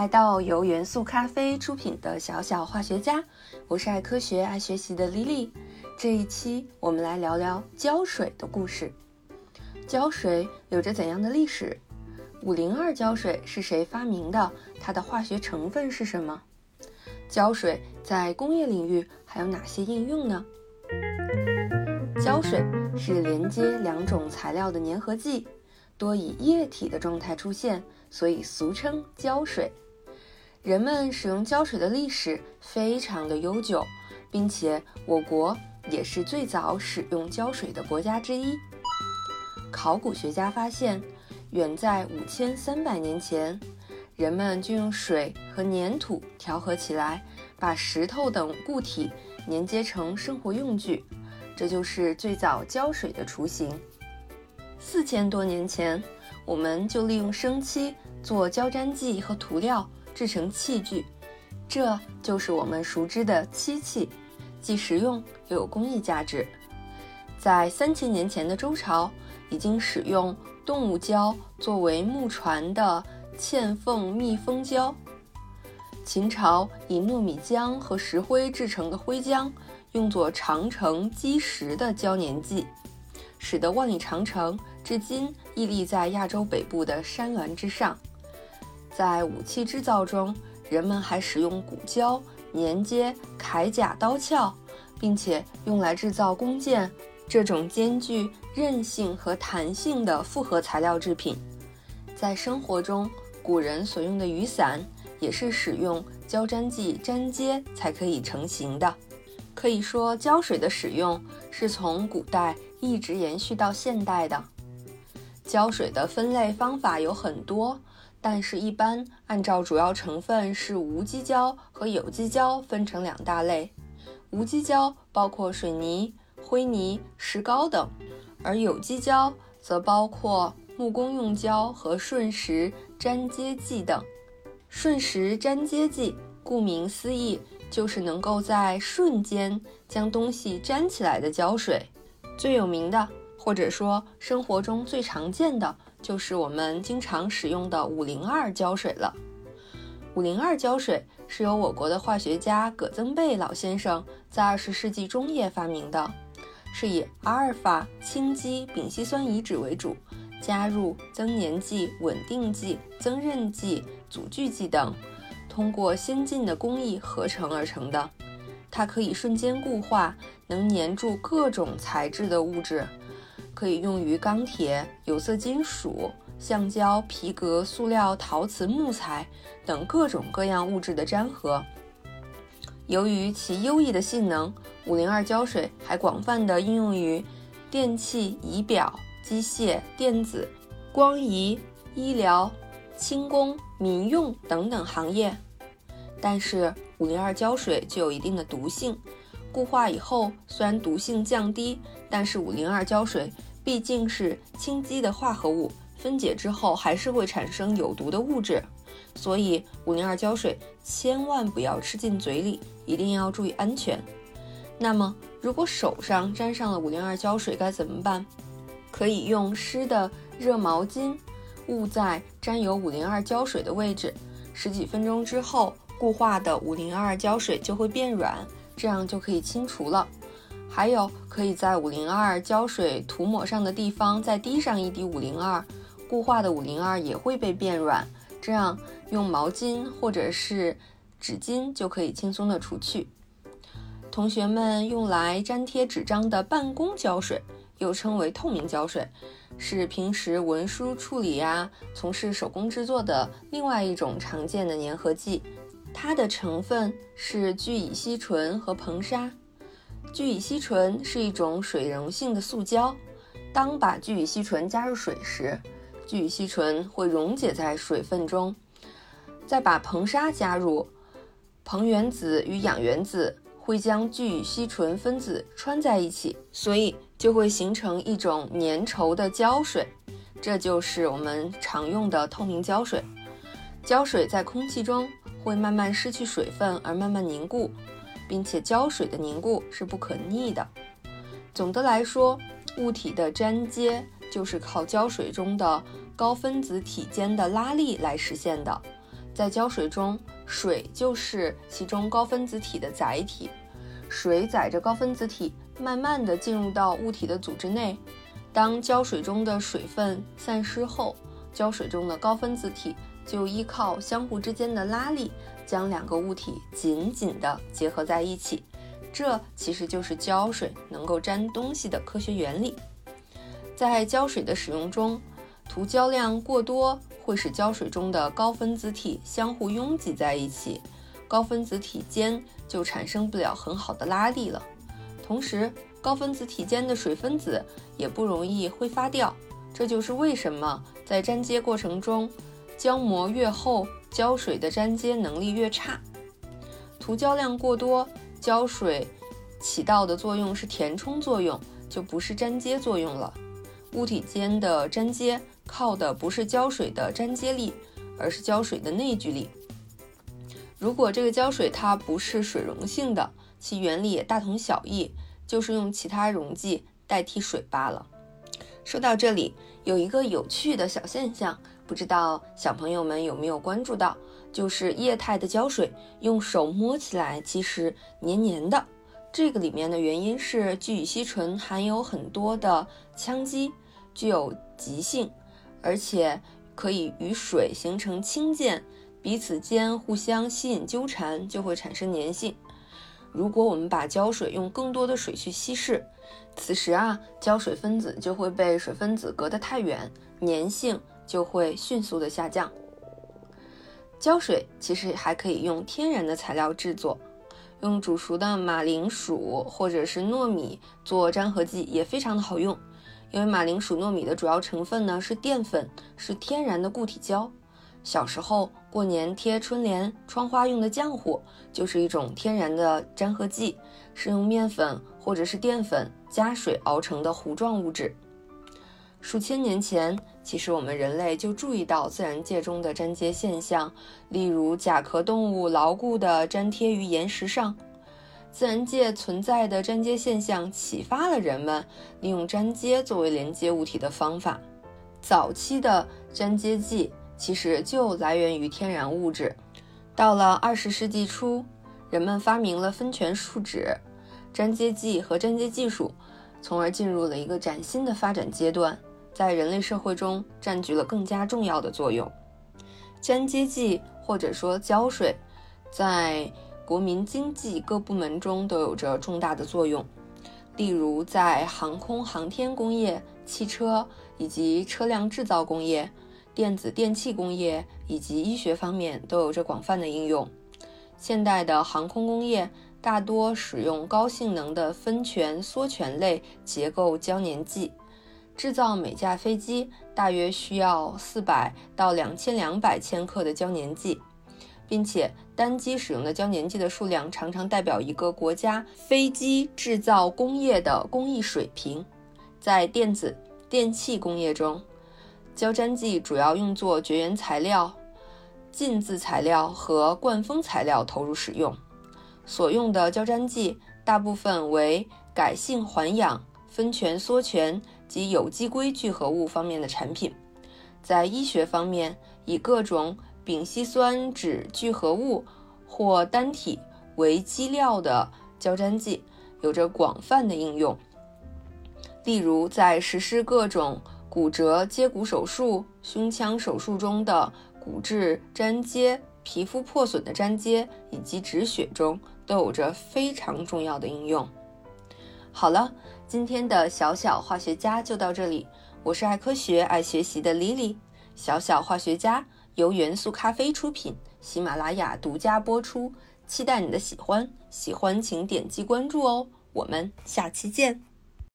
来到由元素咖啡出品的小小化学家，我是爱科学、爱学习的 Lily。这一期我们来聊聊胶水的故事。胶水有着怎样的历史？五零二胶水是谁发明的？它的化学成分是什么？胶水在工业领域还有哪些应用呢？胶水是连接两种材料的粘合剂，多以液体的状态出现，所以俗称胶水。人们使用胶水的历史非常的悠久，并且我国也是最早使用胶水的国家之一。考古学家发现，远在五千三百年前，人们就用水和粘土调和起来，把石头等固体粘接成生活用具，这就是最早胶水的雏形。四千多年前，我们就利用生漆做胶粘剂和涂料，制成器具，这就是我们熟知的漆器，既实用又有工艺价值。在三千年前的周朝。已经使用动物胶作为木船的嵌缝密封胶。秦朝以糯米浆和石灰制成的灰浆，用作长城基石的胶粘剂，使得万里长城至今屹立在亚洲北部的山峦之上。在武器制造中，人们还使用骨胶粘接铠甲刀鞘，并且用来制造弓箭。这种兼具韧性和弹性的复合材料制品，在生活中，古人所用的雨伞也是使用胶粘剂粘接才可以成型的。可以说，胶水的使用是从古代一直延续到现代的。胶水的分类方法有很多，但是一般按照主要成分是无机胶和有机胶分成两大类。无机胶包括水泥。灰泥、石膏等，而有机胶则包括木工用胶和瞬时粘接剂等。瞬时粘接剂顾名思义，就是能够在瞬间将东西粘起来的胶水。最有名的，或者说生活中最常见的，就是我们经常使用的五零二胶水了。五零二胶水是由我国的化学家葛增贝老先生在二十世纪中叶发明的。是以阿尔法氢基丙烯酸乙酯为主，加入增粘剂、稳定剂、增韧剂、阻聚剂等，通过先进的工艺合成而成的。它可以瞬间固化，能粘住各种材质的物质，可以用于钢铁、有色金属、橡胶、皮革、塑料、陶瓷、木材等各种各样物质的粘合。由于其优异的性能，五零二胶水还广泛的应用于电器、仪表、机械、电子、光仪、医疗、轻工、民用等等行业。但是，五零二胶水具有一定的毒性，固化以后虽然毒性降低，但是五零二胶水毕竟是氢基的化合物，分解之后还是会产生有毒的物质。所以，五零二胶水千万不要吃进嘴里，一定要注意安全。那么，如果手上沾上了五零二胶水该怎么办？可以用湿的热毛巾捂在沾有五零二胶水的位置，十几分钟之后，固化的五零二胶水就会变软，这样就可以清除了。还有，可以在五零二胶水涂抹上的地方再滴上一滴五零二，固化的五零二也会被变软。这样用毛巾或者是纸巾就可以轻松的除去。同学们用来粘贴纸张的办公胶水，又称为透明胶水，是平时文书处理呀、从事手工制作的另外一种常见的粘合剂。它的成分是聚乙烯醇和硼砂。聚乙烯醇是一种水溶性的塑胶，当把聚乙烯醇加入水时，聚乙烯醇会溶解在水分中，再把硼砂加入，硼原子与氧原子会将聚乙烯醇分子穿在一起，所以就会形成一种粘稠的胶水，这就是我们常用的透明胶水。胶水在空气中会慢慢失去水分而慢慢凝固，并且胶水的凝固是不可逆的。总的来说，物体的粘接。就是靠胶水中的高分子体间的拉力来实现的。在胶水中，水就是其中高分子体的载体，水载着高分子体，慢慢地进入到物体的组织内。当胶水中的水分散失后，胶水中的高分子体就依靠相互之间的拉力，将两个物体紧紧地结合在一起。这其实就是胶水能够粘东西的科学原理。在胶水的使用中，涂胶量过多会使胶水中的高分子体相互拥挤在一起，高分子体间就产生不了很好的拉力了。同时，高分子体间的水分子也不容易挥发掉。这就是为什么在粘接过程中，胶膜越厚，胶水的粘接能力越差。涂胶量过多，胶水起到的作用是填充作用，就不是粘接作用了。物体间的粘接靠的不是胶水的粘接力，而是胶水的内聚力。如果这个胶水它不是水溶性的，其原理也大同小异，就是用其他溶剂代替水罢了。说到这里，有一个有趣的小现象，不知道小朋友们有没有关注到？就是液态的胶水，用手摸起来其实黏黏的。这个里面的原因是聚乙烯醇含有很多的羟基，具有极性，而且可以与水形成氢键，彼此间互相吸引纠缠，就会产生粘性。如果我们把胶水用更多的水去稀释，此时啊，胶水分子就会被水分子隔得太远，粘性就会迅速的下降。胶水其实还可以用天然的材料制作，用煮熟的马铃薯或者是糯米做粘合剂也非常的好用。因为马铃薯、糯米的主要成分呢是淀粉，是天然的固体胶。小时候过年贴春联、窗花用的浆糊就是一种天然的粘合剂，是用面粉或者是淀粉加水熬成的糊状物质。数千年前，其实我们人类就注意到自然界中的粘接现象，例如甲壳动物牢固地粘贴于岩石上。自然界存在的粘接现象启发了人们利用粘接作为连接物体的方法。早期的粘接剂其实就来源于天然物质。到了二十世纪初，人们发明了酚醛树脂粘接剂和粘接技术，从而进入了一个崭新的发展阶段。在人类社会中占据了更加重要的作用。粘接剂或者说胶水，在国民经济各部门中都有着重大的作用。例如，在航空航天工业、汽车以及车辆制造工业、电子电器工业以及医学方面都有着广泛的应用。现代的航空工业大多使用高性能的酚醛缩醛类结构胶粘剂。制造每架飞机大约需要四百到两千两百千克的胶粘剂，并且单机使用的胶粘剂的数量常常代表一个国家飞机制造工业的工艺水平。在电子电器工业中，胶粘剂主要用作绝缘材料、浸渍材料和灌封材料投入使用。所用的胶粘剂大部分为改性环氧、酚醛缩醛。及有机硅聚合物方面的产品，在医学方面，以各种丙烯酸酯聚合物或单体为基料的胶粘剂有着广泛的应用。例如，在实施各种骨折接骨手术、胸腔手术中的骨质粘接、皮肤破损的粘接以及止血中，都有着非常重要的应用。好了。今天的小小化学家就到这里，我是爱科学、爱学习的 Lily。小小化学家由元素咖啡出品，喜马拉雅独家播出，期待你的喜欢，喜欢请点击关注哦。我们下期见。